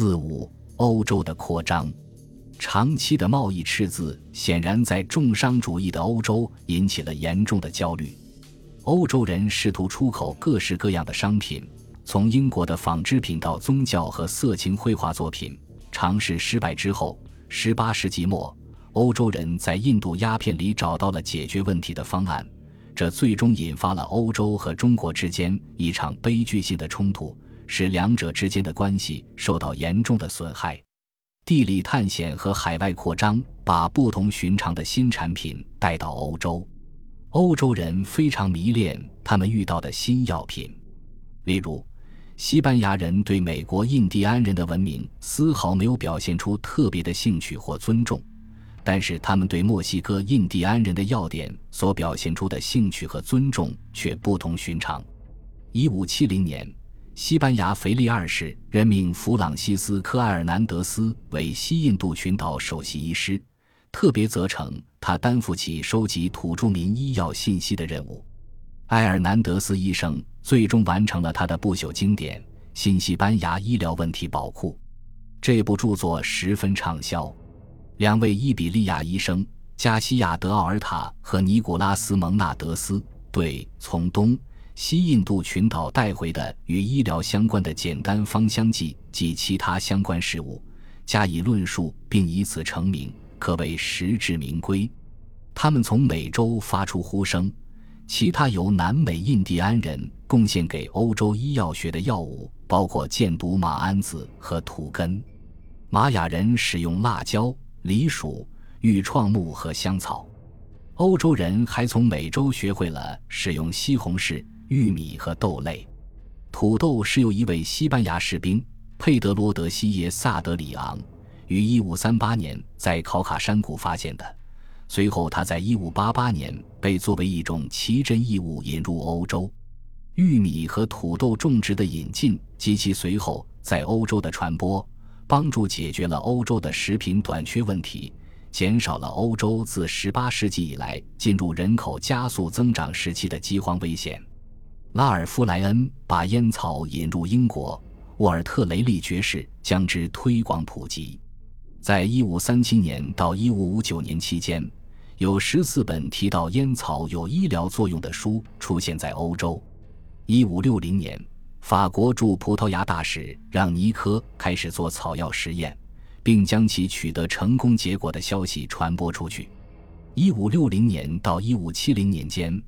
四五，欧洲的扩张，长期的贸易赤字显然在重商主义的欧洲引起了严重的焦虑。欧洲人试图出口各式各样的商品，从英国的纺织品到宗教和色情绘画作品。尝试失败之后，十八世纪末，欧洲人在印度鸦片里找到了解决问题的方案，这最终引发了欧洲和中国之间一场悲剧性的冲突。使两者之间的关系受到严重的损害。地理探险和海外扩张把不同寻常的新产品带到欧洲。欧洲人非常迷恋他们遇到的新药品，例如，西班牙人对美国印第安人的文明丝毫没有表现出特别的兴趣或尊重，但是他们对墨西哥印第安人的药典所表现出的兴趣和尊重却不同寻常。一五七零年。西班牙腓力二世任命弗朗西斯科·埃尔南德斯为西印度群岛首席医师，特别责成他担负起收集土著民医药信息的任务。埃尔南德斯医生最终完成了他的不朽经典《新西班牙医疗问题宝库》。这部著作十分畅销。两位伊比利亚医生加西亚·德奥尔塔和尼古拉斯·蒙纳德斯对从东。西印度群岛带回的与医疗相关的简单芳香剂及其他相关事物，加以论述，并以此成名，可谓实至名归。他们从美洲发出呼声，其他由南美印第安人贡献给欧洲医药学的药物包括箭毒马胺子和土根。玛雅人使用辣椒、梨属、玉创木和香草。欧洲人还从美洲学会了使用西红柿。玉米和豆类，土豆是由一位西班牙士兵佩德罗·德西耶萨德里昂于1538年在考卡山谷发现的。随后，他在1588年被作为一种奇珍异物引入欧洲。玉米和土豆种植的引进及其随后在欧洲的传播，帮助解决了欧洲的食品短缺问题，减少了欧洲自18世纪以来进入人口加速增长时期的饥荒危险。拉尔夫莱恩把烟草引入英国，沃尔特雷利爵士将之推广普及。在1537年到1559年期间，有十四本提到烟草有医疗作用的书出现在欧洲。1560年，法国驻葡萄牙大使让尼科开始做草药实验，并将其取得成功结果的消息传播出去。1560年到1570年间。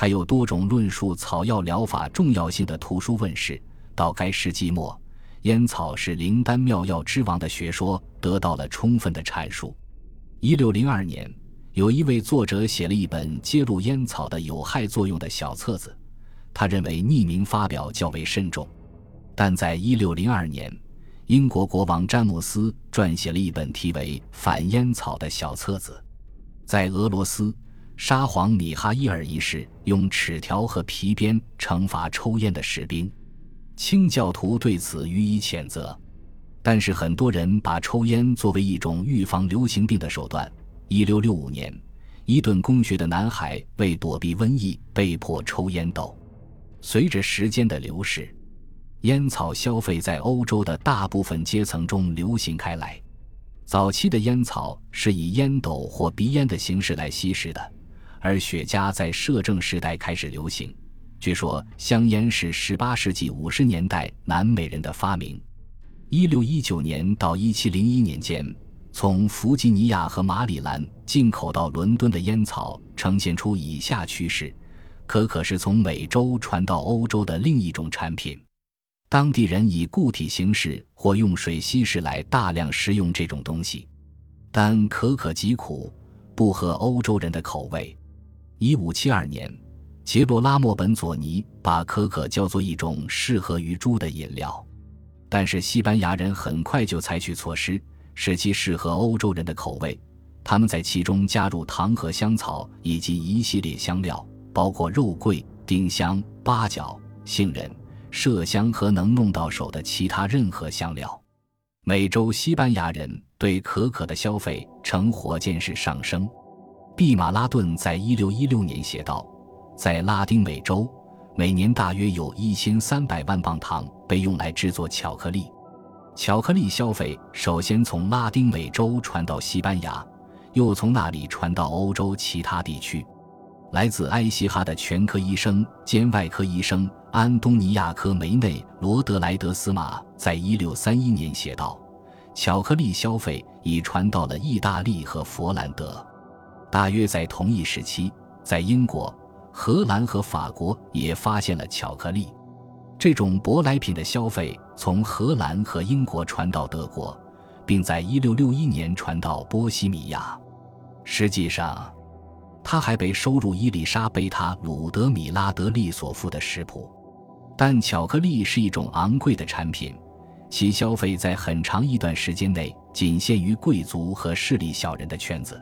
还有多种论述草药疗法重要性的图书问世。到该世纪末，烟草是灵丹妙药之王的学说得到了充分的阐述。一六零二年，有一位作者写了一本揭露烟草的有害作用的小册子，他认为匿名发表较为慎重。但在一六零二年，英国国王詹姆斯撰写了一本题为《反烟草》的小册子，在俄罗斯。沙皇米哈伊尔一世用尺条和皮鞭惩罚抽烟的士兵，清教徒对此予以谴责。但是很多人把抽烟作为一种预防流行病的手段。一六六五年，伊顿公学的男孩为躲避瘟疫被迫抽烟斗。随着时间的流逝，烟草消费在欧洲的大部分阶层中流行开来。早期的烟草是以烟斗或鼻烟的形式来吸食的。而雪茄在摄政时代开始流行。据说香烟是18世纪50年代南美人的发明。1619年到1701年间，从弗吉尼亚和马里兰进口到伦敦的烟草呈现出以下趋势：可可是从美洲传到欧洲的另一种产品。当地人以固体形式或用水稀释来大量食用这种东西，但可可极苦，不合欧洲人的口味。一五七二年，杰罗拉莫本佐尼把可可叫做一种适合于猪的饮料，但是西班牙人很快就采取措施，使其适合欧洲人的口味。他们在其中加入糖和香草以及一系列香料，包括肉桂、丁香、八角、杏仁、麝香和能弄到手的其他任何香料。美洲西班牙人对可可的消费呈火箭式上升。毕马拉顿在一六一六年写道，在拉丁美洲，每年大约有一千三百万磅糖被用来制作巧克力。巧克力消费首先从拉丁美洲传到西班牙，又从那里传到欧洲其他地区。来自埃希哈的全科医生兼外科医生安东尼亚科梅内罗德莱德斯马在一六三一年写道：“巧克力消费已传到了意大利和佛兰德。”大约在同一时期，在英国、荷兰和法国也发现了巧克力。这种舶来品的消费从荷兰和英国传到德国，并在一六六一年传到波西米亚。实际上，它还被收入伊丽莎贝塔·鲁德米拉·德利索夫的食谱。但巧克力是一种昂贵的产品，其消费在很长一段时间内仅限于贵族和势力小人的圈子。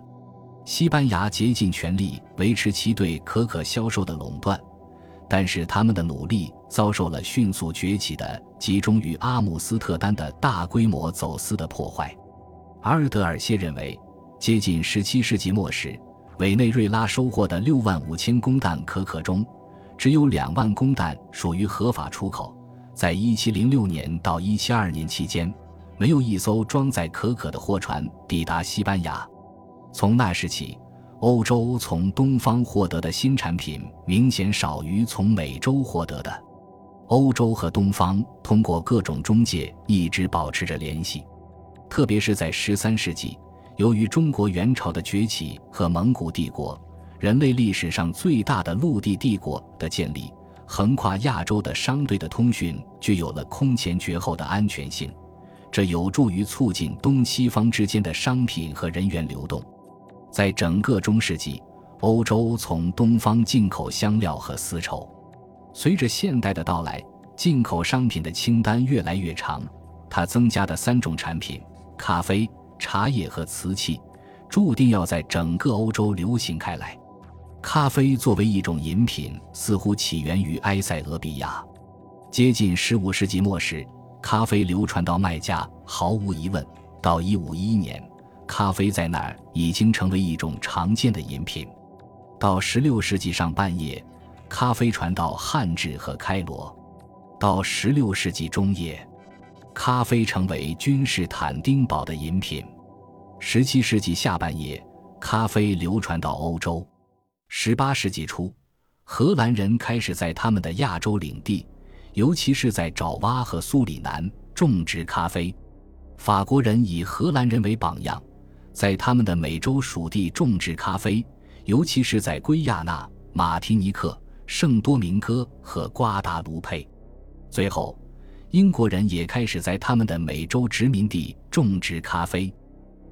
西班牙竭尽全力维持其对可可销售的垄断，但是他们的努力遭受了迅速崛起的集中于阿姆斯特丹的大规模走私的破坏。阿尔德尔谢认为，接近17世纪末时。委内瑞拉收获的六万五千公担可可中，只有两万公担属于合法出口。在一七零六年到一七二年期间，没有一艘装载可可的货船抵达西班牙。从那时起，欧洲从东方获得的新产品明显少于从美洲获得的。欧洲和东方通过各种中介一直保持着联系，特别是在十三世纪。由于中国元朝的崛起和蒙古帝国，人类历史上最大的陆地帝国的建立，横跨亚洲的商队的通讯具有了空前绝后的安全性，这有助于促进东西方之间的商品和人员流动。在整个中世纪，欧洲从东方进口香料和丝绸。随着现代的到来，进口商品的清单越来越长，它增加的三种产品：咖啡。茶叶和瓷器注定要在整个欧洲流行开来。咖啡作为一种饮品，似乎起源于埃塞俄比亚。接近15世纪末时，咖啡流传到麦加。毫无疑问，到1511年，咖啡在那儿已经成为一种常见的饮品。到16世纪上半叶，咖啡传到汉治和开罗。到16世纪中叶。咖啡成为君士坦丁堡的饮品。十七世纪下半叶，咖啡流传到欧洲。十八世纪初，荷兰人开始在他们的亚洲领地，尤其是在爪哇和苏里南种植咖啡。法国人以荷兰人为榜样，在他们的美洲属地种植咖啡，尤其是在圭亚那、马提尼克、圣多明戈和瓜达卢佩。最后。英国人也开始在他们的美洲殖民地种植咖啡，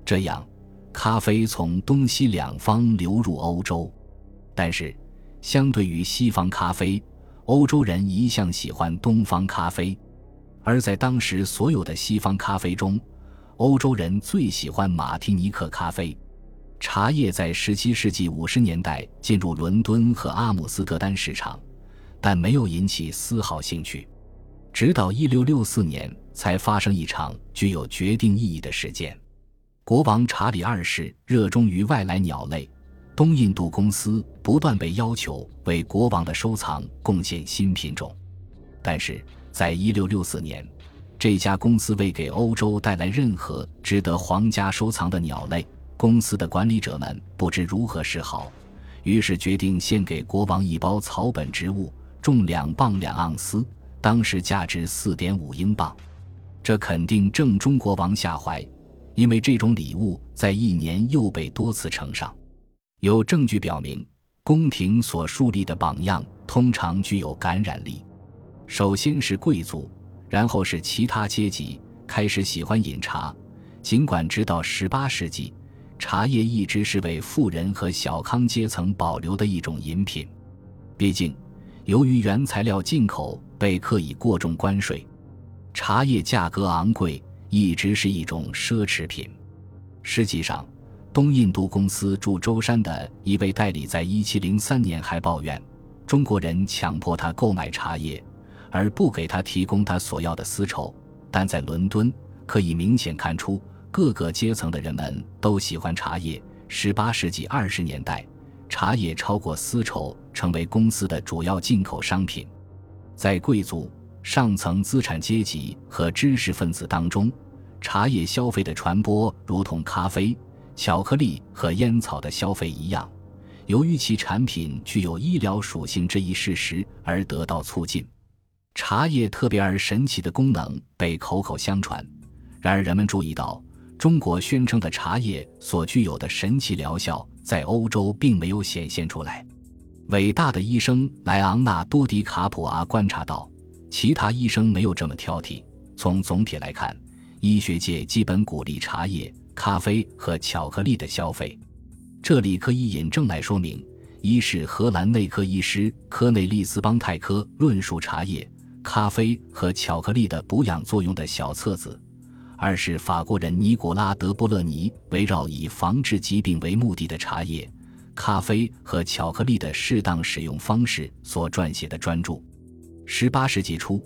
这样，咖啡从东西两方流入欧洲。但是，相对于西方咖啡，欧洲人一向喜欢东方咖啡。而在当时所有的西方咖啡中，欧洲人最喜欢马提尼克咖啡。茶叶在17世纪50年代进入伦敦和阿姆斯特丹市场，但没有引起丝毫兴趣。直到一六六四年，才发生一场具有决定意义的事件。国王查理二世热衷于外来鸟类，东印度公司不断被要求为国王的收藏贡献新品种。但是，在一六六四年，这家公司未给欧洲带来任何值得皇家收藏的鸟类。公司的管理者们不知如何是好，于是决定献给国王一包草本植物，重两磅两盎司。当时价值四点五英镑，这肯定正中国王下怀，因为这种礼物在一年又被多次呈上。有证据表明，宫廷所树立的榜样通常具有感染力。首先是贵族，然后是其他阶级开始喜欢饮茶。尽管直到十八世纪，茶叶一直是为富人和小康阶层保留的一种饮品，毕竟。由于原材料进口被刻意过重关税，茶叶价格昂贵，一直是一种奢侈品。实际上，东印度公司驻舟山的一位代理在1703年还抱怨，中国人强迫他购买茶叶，而不给他提供他所要的丝绸。但在伦敦，可以明显看出各个阶层的人们都喜欢茶叶。18世纪20年代。茶叶超过丝绸，成为公司的主要进口商品。在贵族、上层资产阶级和知识分子当中，茶叶消费的传播如同咖啡、巧克力和烟草的消费一样，由于其产品具有医疗属性这一事实而得到促进。茶叶特别而神奇的功能被口口相传，然而人们注意到，中国宣称的茶叶所具有的神奇疗效，在欧洲并没有显现出来。伟大的医生莱昂纳多·迪卡普阿观察到，其他医生没有这么挑剔。从总体来看，医学界基本鼓励茶叶、咖啡和巧克力的消费。这里可以引证来说明：一是荷兰内科医师科内利斯·邦泰科论述茶叶。咖啡和巧克力的补养作用的小册子，二是法国人尼古拉·德波勒尼围绕以防治疾病为目的的茶叶、咖啡和巧克力的适当使用方式所撰写的专著。十八世纪初，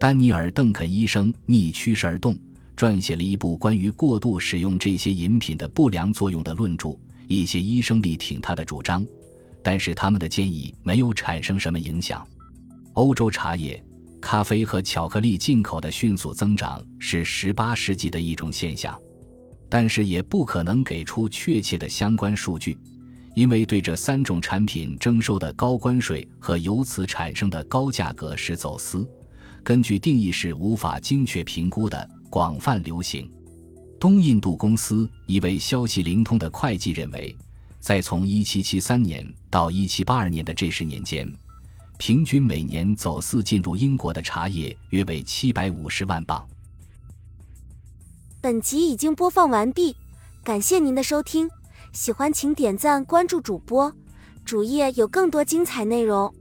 丹尼尔·邓肯医生逆趋势而动，撰写了一部关于过度使用这些饮品的不良作用的论著。一些医生力挺他的主张，但是他们的建议没有产生什么影响。欧洲茶叶。咖啡和巧克力进口的迅速增长是18世纪的一种现象，但是也不可能给出确切的相关数据，因为对这三种产品征收的高关税和由此产生的高价格是走私，根据定义是无法精确评估的广泛流行。东印度公司一位消息灵通的会计认为，在从1773年到1782年的这十年间。平均每年走私进入英国的茶叶约为七百五十万磅。本集已经播放完毕，感谢您的收听，喜欢请点赞关注主播，主页有更多精彩内容。